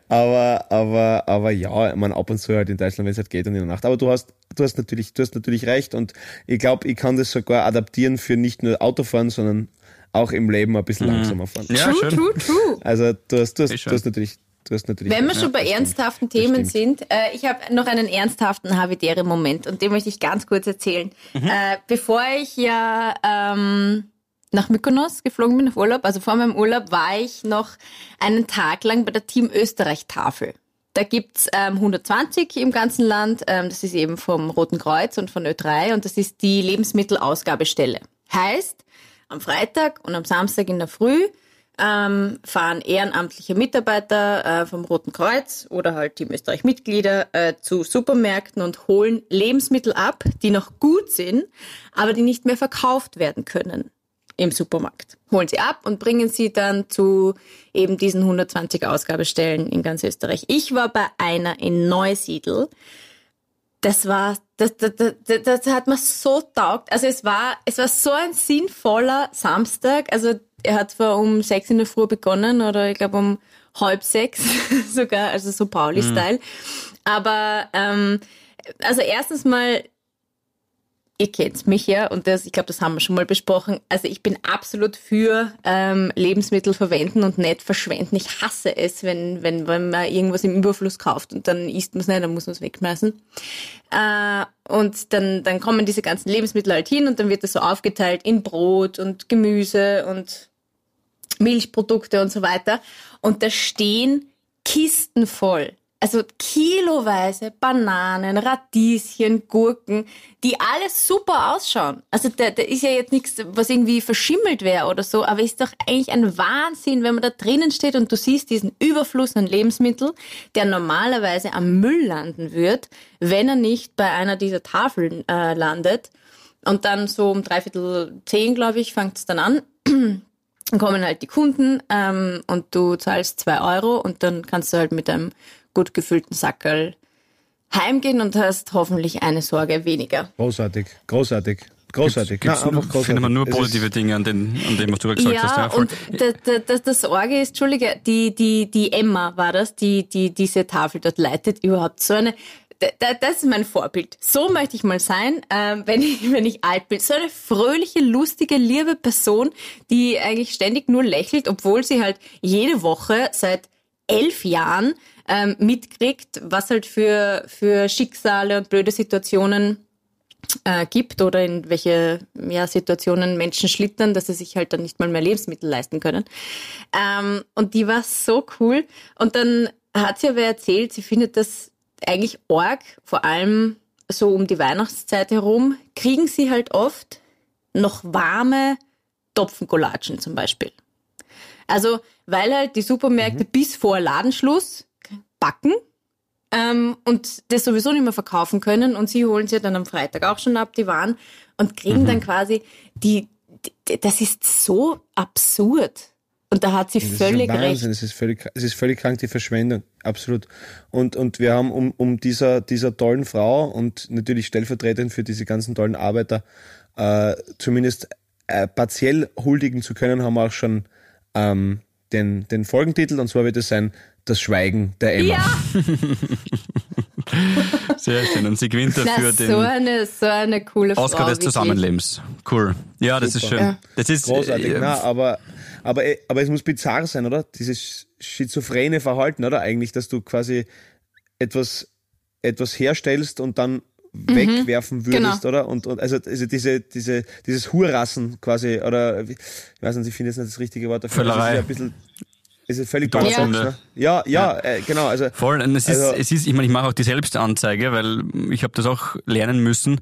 aber, aber, aber ja, man ab und zu halt in Deutschland, wenn es halt geht und in der Nacht. Aber du hast, du hast natürlich, du hast natürlich recht und ich glaube, ich kann das sogar adaptieren für nicht nur Autofahren, sondern auch im Leben ein bisschen langsamer fahren. Ja, true, schön. true, true. Also du hast, du hast, du hast natürlich, du hast natürlich. Wenn wir schon bei Ja, ernsthaften stimmt. Themen sind, äh, ich habe noch einen ernsthaften Havidere-Moment und den möchte ich ganz kurz erzählen. Äh, bevor ich ja ähm, nach Mykonos geflogen bin auf Urlaub, also vor meinem Urlaub, war ich noch einen Tag lang bei der Team Österreich-Tafel. Da gibt's ähm, 120 im ganzen Land. Ähm, das ist eben vom Roten Kreuz und von Ö3 und das ist die Lebensmittelausgabestelle. Heißt, am Freitag und am Samstag in der Früh ähm, fahren ehrenamtliche Mitarbeiter äh, vom Roten Kreuz oder halt Team Österreich-Mitglieder äh, zu Supermärkten und holen Lebensmittel ab, die noch gut sind, aber die nicht mehr verkauft werden können im Supermarkt. Holen sie ab und bringen sie dann zu eben diesen 120 Ausgabestellen in ganz Österreich. Ich war bei einer in Neusiedl. Das war, das, das, das, das hat mir so taugt. Also es war, es war so ein sinnvoller Samstag. Also er hat zwar um sechs in der Früh begonnen oder ich glaube um halb sechs sogar, also so Pauli-Style. Aber ähm, also erstens mal ihr kennt mich ja und das, ich glaube, das haben wir schon mal besprochen. Also ich bin absolut für ähm, Lebensmittel verwenden und nicht verschwenden. Ich hasse es, wenn, wenn, wenn man irgendwas im Überfluss kauft und dann isst man es nicht, dann muss man es wegschmeißen. Äh, und dann, dann kommen diese ganzen Lebensmittel halt hin und dann wird das so aufgeteilt in Brot und Gemüse und Milchprodukte und so weiter. Und da stehen Kisten voll. Also kiloweise Bananen, Radieschen, Gurken, die alles super ausschauen. Also da, da ist ja jetzt nichts, was irgendwie verschimmelt wäre oder so, aber ist doch eigentlich ein Wahnsinn, wenn man da drinnen steht und du siehst diesen Überfluss an Lebensmitteln, der normalerweise am Müll landen wird, wenn er nicht bei einer dieser Tafeln äh, landet. Und dann so um dreiviertel zehn, glaube ich, fängt es dann an. Dann kommen halt die Kunden ähm, und du zahlst zwei Euro und dann kannst du halt mit einem gut gefüllten Sackerl heimgehen und hast hoffentlich eine Sorge weniger. Großartig, großartig, großartig. Gibt's nur, großartig. findet man nur positive Dinge an, den, an dem, was du gesagt hast. ja, Ja, voll. und das, das, das Sorge ist, Entschuldige, die, die, die Emma war das, die, die diese Tafel dort leitet, überhaupt so eine, da- da- das ist mein Vorbild. So möchte ich mal sein, ähm, wenn, ich, wenn ich alt bin. So eine fröhliche, lustige, liebe Person, die eigentlich ständig nur lächelt, obwohl sie halt jede Woche seit elf Jahren ähm, mitkriegt, was halt für, für Schicksale und blöde Situationen äh, gibt oder in welche ja, Situationen Menschen schlittern, dass sie sich halt dann nicht mal mehr Lebensmittel leisten können. Ähm, und die war so cool. Und dann hat sie aber erzählt, sie findet das eigentlich arg, vor allem so um die Weihnachtszeit herum, kriegen sie halt oft noch warme Topfencollagen zum Beispiel. Also, weil halt die Supermärkte bis vor Ladenschluss backen ähm, und das sowieso nicht mehr verkaufen können und sie holen sie dann am Freitag auch schon ab, die Waren, und kriegen dann quasi die, die, das ist so absurd. Und da hat sie Das ist völlig recht. Wahnsinn, es ist völlig, es ist völlig krank, die Verschwendung, absolut. Und, und wir haben um, um dieser, dieser tollen Frau und natürlich stellvertretend für diese ganzen tollen Arbeiter äh, zumindest äh, partiell huldigen zu können, haben wir auch schon ähm, den, den Folgentitel und zwar wird es sein Das Schweigen der Emma. Ja, Sehr schön. Und sie gewinnt na, dafür so, den eine, so eine coole Oscar Frau. des wirklich. Zusammenlebens. Cool. Ja, das ist schön. Ja. Das ist Großartig, äh, na, aber, aber, äh, aber es muss bizarr sein, oder? Dieses schizophrene Verhalten, oder? Eigentlich, dass du quasi etwas, etwas herstellst und dann wegwerfen würdest, oder? Und, und also, also diese, diese, dieses Hurrassen quasi, oder ich weiß nicht, ich finde jetzt nicht das richtige Wort dafür. Völlerei. Es ist ja ein bisschen, es ist völlig paradox, ne? Ja, ja, Äh, genau, also Voll. Und es ist, Also- es ist, ich meine, ich mache auch die Selbstanzeige, weil ich habe das auch lernen müssen,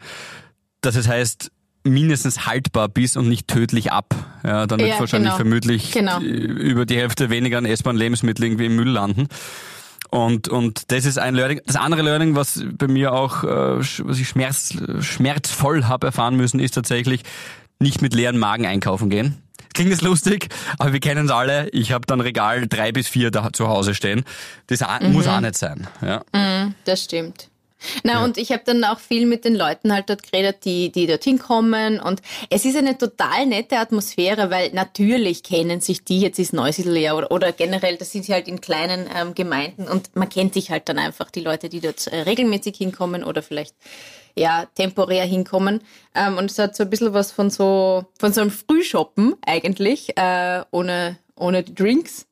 dass es heißt, mindestens haltbar bis und nicht tödlich ab. Ja, dann wird Ja, wahrscheinlich genau. vermutlich Genau. äh, über die Hälfte weniger an essbaren Lebensmitteln irgendwie im Müll landen. Und, und das ist ein Learning. Das andere Learning, was bei mir auch, äh, was ich schmerz, schmerzvoll habe erfahren müssen, ist tatsächlich nicht mit leeren Magen einkaufen gehen. Klingt jetzt lustig, aber wir kennen es alle. Ich habe dann Regal drei bis vier da zu Hause stehen. Das mhm. muss auch nicht sein. Ja. Mhm, das stimmt. Na, ja. und ich habe dann auch viel mit den Leuten halt dort geredet, die, die dorthin kommen. Und es ist eine total nette Atmosphäre, weil natürlich kennen sich die, jetzt ist Neusiedl ja, oder, oder generell, das sind sie halt in kleinen ähm, Gemeinden und man kennt sich halt dann einfach, die Leute, die dort äh, regelmäßig hinkommen oder vielleicht ja, temporär hinkommen. Ähm, und es hat so ein bisschen was von so, von so einem Frühshoppen eigentlich, äh, ohne, ohne die Drinks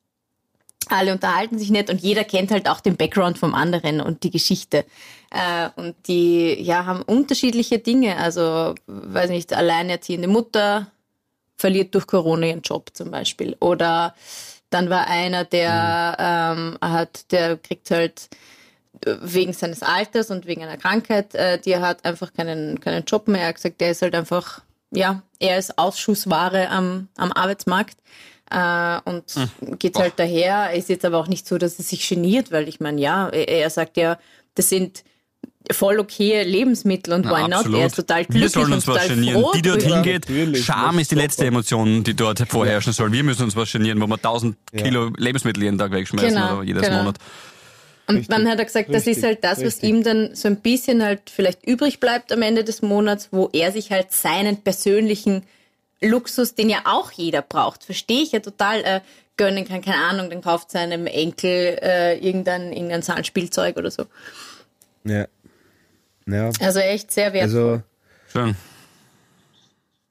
alle unterhalten sich nicht und jeder kennt halt auch den Background vom anderen und die Geschichte. Äh, und die ja haben unterschiedliche Dinge. Also, weiß nicht, alleinerziehende Mutter verliert durch Corona ihren Job zum Beispiel. Oder dann war einer, der mhm. ähm, hat, der kriegt halt wegen seines Alters und wegen einer Krankheit, äh, die er hat, einfach keinen, keinen Job mehr. Er hat gesagt, der ist halt einfach, ja, er ist Ausschussware am, am Arbeitsmarkt äh, und hm. geht halt daher. Ist jetzt aber auch nicht so, dass er sich geniert, weil ich meine, ja, er, er sagt ja, das sind voll okay Lebensmittel und why not? Er ist total glücklich Wir sollen uns was genieren. Die dort hingeht, Scham ist die letzte super. Emotion, die dort vorherrschen soll. Wir müssen uns was genieren, wo wir 1000 ja. Kilo Lebensmittel jeden Tag wegschmeißen genau, oder jedes genau. Monat. Und richtig, dann hat er gesagt, das ist halt das, was richtig. ihm dann so ein bisschen halt vielleicht übrig bleibt am Ende des Monats, wo er sich halt seinen persönlichen Luxus, den ja auch jeder braucht, verstehe ich ja total, äh, gönnen kann, keine Ahnung, dann kauft seinem Enkel äh, irgendein, irgendein Zahnspielzeug oder so. Ja. ja. Also echt sehr wertvoll. Also, Schön.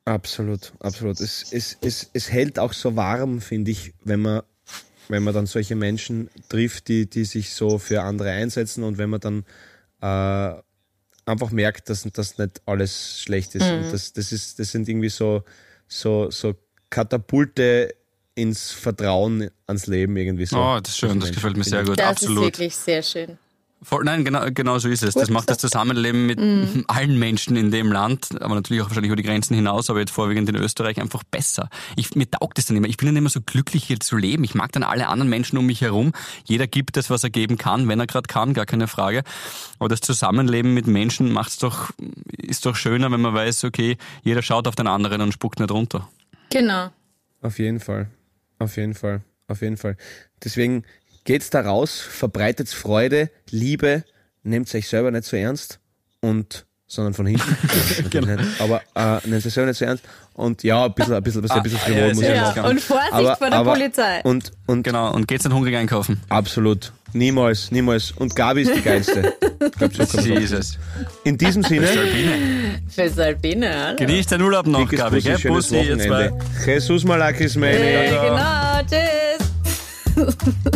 Absolut, absolut. Es, es, es, es hält auch so warm, finde ich, wenn man, wenn man dann solche Menschen trifft, die, die sich so für andere einsetzen und wenn man dann äh, einfach merkt, dass das nicht alles schlecht ist. Mhm. Und das, das, ist, das sind irgendwie so, so, so Katapulte ins Vertrauen ans Leben irgendwie so. Oh, das ist schön, das gefällt mir sehr gut. Das Absolut. ist wirklich sehr schön. Voll, nein, genau, genau so ist es. Gut, das macht das Zusammenleben mit mm. allen Menschen in dem Land, aber natürlich auch wahrscheinlich über die Grenzen hinaus, aber jetzt vorwiegend in Österreich einfach besser. Ich, mir taugt es dann immer. Ich bin dann immer so glücklich hier zu leben. Ich mag dann alle anderen Menschen um mich herum. Jeder gibt das, was er geben kann, wenn er gerade kann, gar keine Frage. Aber das Zusammenleben mit Menschen macht's doch, ist doch schöner, wenn man weiß, okay, jeder schaut auf den anderen und spuckt nicht runter. Genau. Auf jeden Fall. Auf jeden Fall. Auf jeden Fall. Deswegen geht's da raus, verbreitet Freude, Liebe, nehmt euch selber nicht so ernst und sondern von hinten. genau. Aber äh, nehmt euch selber nicht so ernst und ja, ein bisschen, ein bisschen, ein bisschen, ein bisschen ah, ja, muss ja, Und Vorsicht aber, vor der aber, Polizei. Und, und genau, und geht's nicht hungrig einkaufen. Absolut. Niemals, niemals. Und Gabi ist die geilste. Jesus. In diesem Sinne. Für Salbine. Genießt den Urlaub noch, Gabi. Bussi, Bussi, jetzt bei. Jesus Malakis, meine. Hey, genau, tschüss.